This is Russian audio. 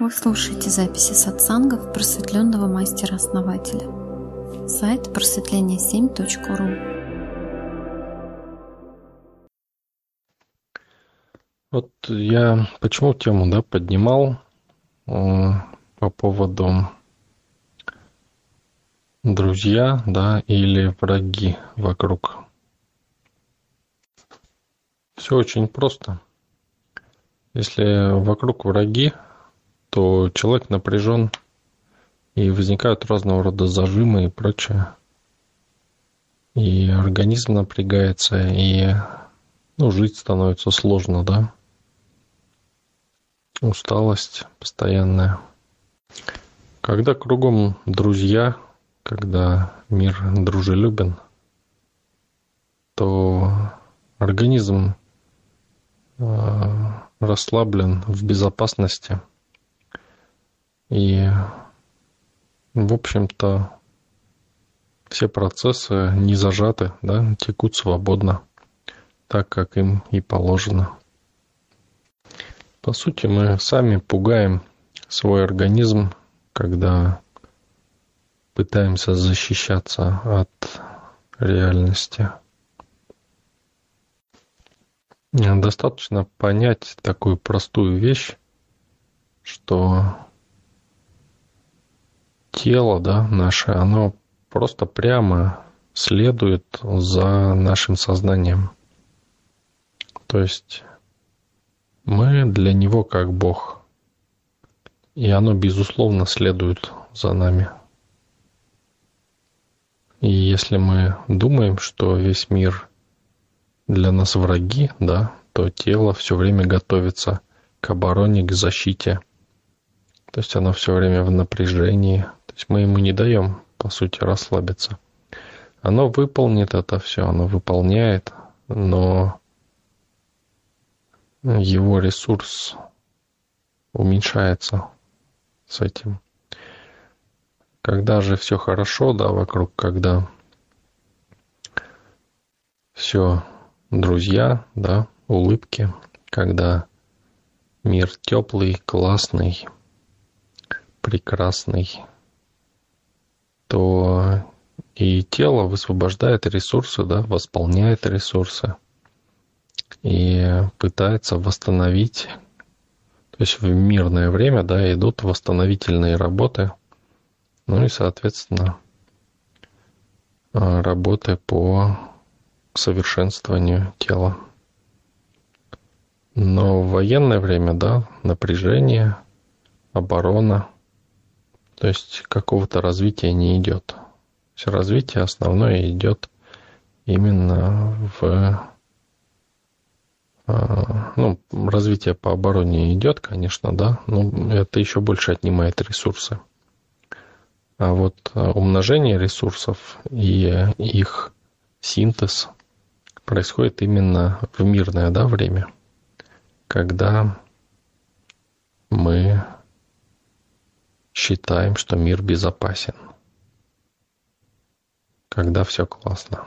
Вы слушаете записи сатсангов просветленного мастера-основателя. Сайт просветление7.ру Вот я почему тему да, поднимал э, по поводу друзья да, или враги вокруг. Все очень просто. Если вокруг враги, то человек напряжен, и возникают разного рода зажимы и прочее. И организм напрягается, и ну, жить становится сложно, да? Усталость постоянная. Когда кругом друзья, когда мир дружелюбен, то организм э, расслаблен, в безопасности – и, в общем-то, все процессы не зажаты, да, текут свободно, так, как им и положено. По сути, мы сами пугаем свой организм, когда пытаемся защищаться от реальности. Достаточно понять такую простую вещь, что тело, да, наше, оно просто прямо следует за нашим сознанием. То есть мы для него как Бог. И оно, безусловно, следует за нами. И если мы думаем, что весь мир для нас враги, да, то тело все время готовится к обороне, к защите. То есть оно все время в напряжении, то есть мы ему не даем, по сути, расслабиться. Оно выполнит это все, оно выполняет, но его ресурс уменьшается с этим. Когда же все хорошо, да, вокруг, когда все друзья, да, улыбки, когда мир теплый, классный, прекрасный, то и тело высвобождает ресурсы, да, восполняет ресурсы и пытается восстановить. То есть в мирное время, да, идут восстановительные работы, ну и, соответственно, работы по совершенствованию тела. Но в военное время, да, напряжение, оборона – то есть какого-то развития не идет. Все развитие основное идет именно в а, ну, развитие по обороне идет, конечно, да, но это еще больше отнимает ресурсы. А вот а, умножение ресурсов и их синтез происходит именно в мирное да, время, когда мы считаем, что мир безопасен, когда все классно.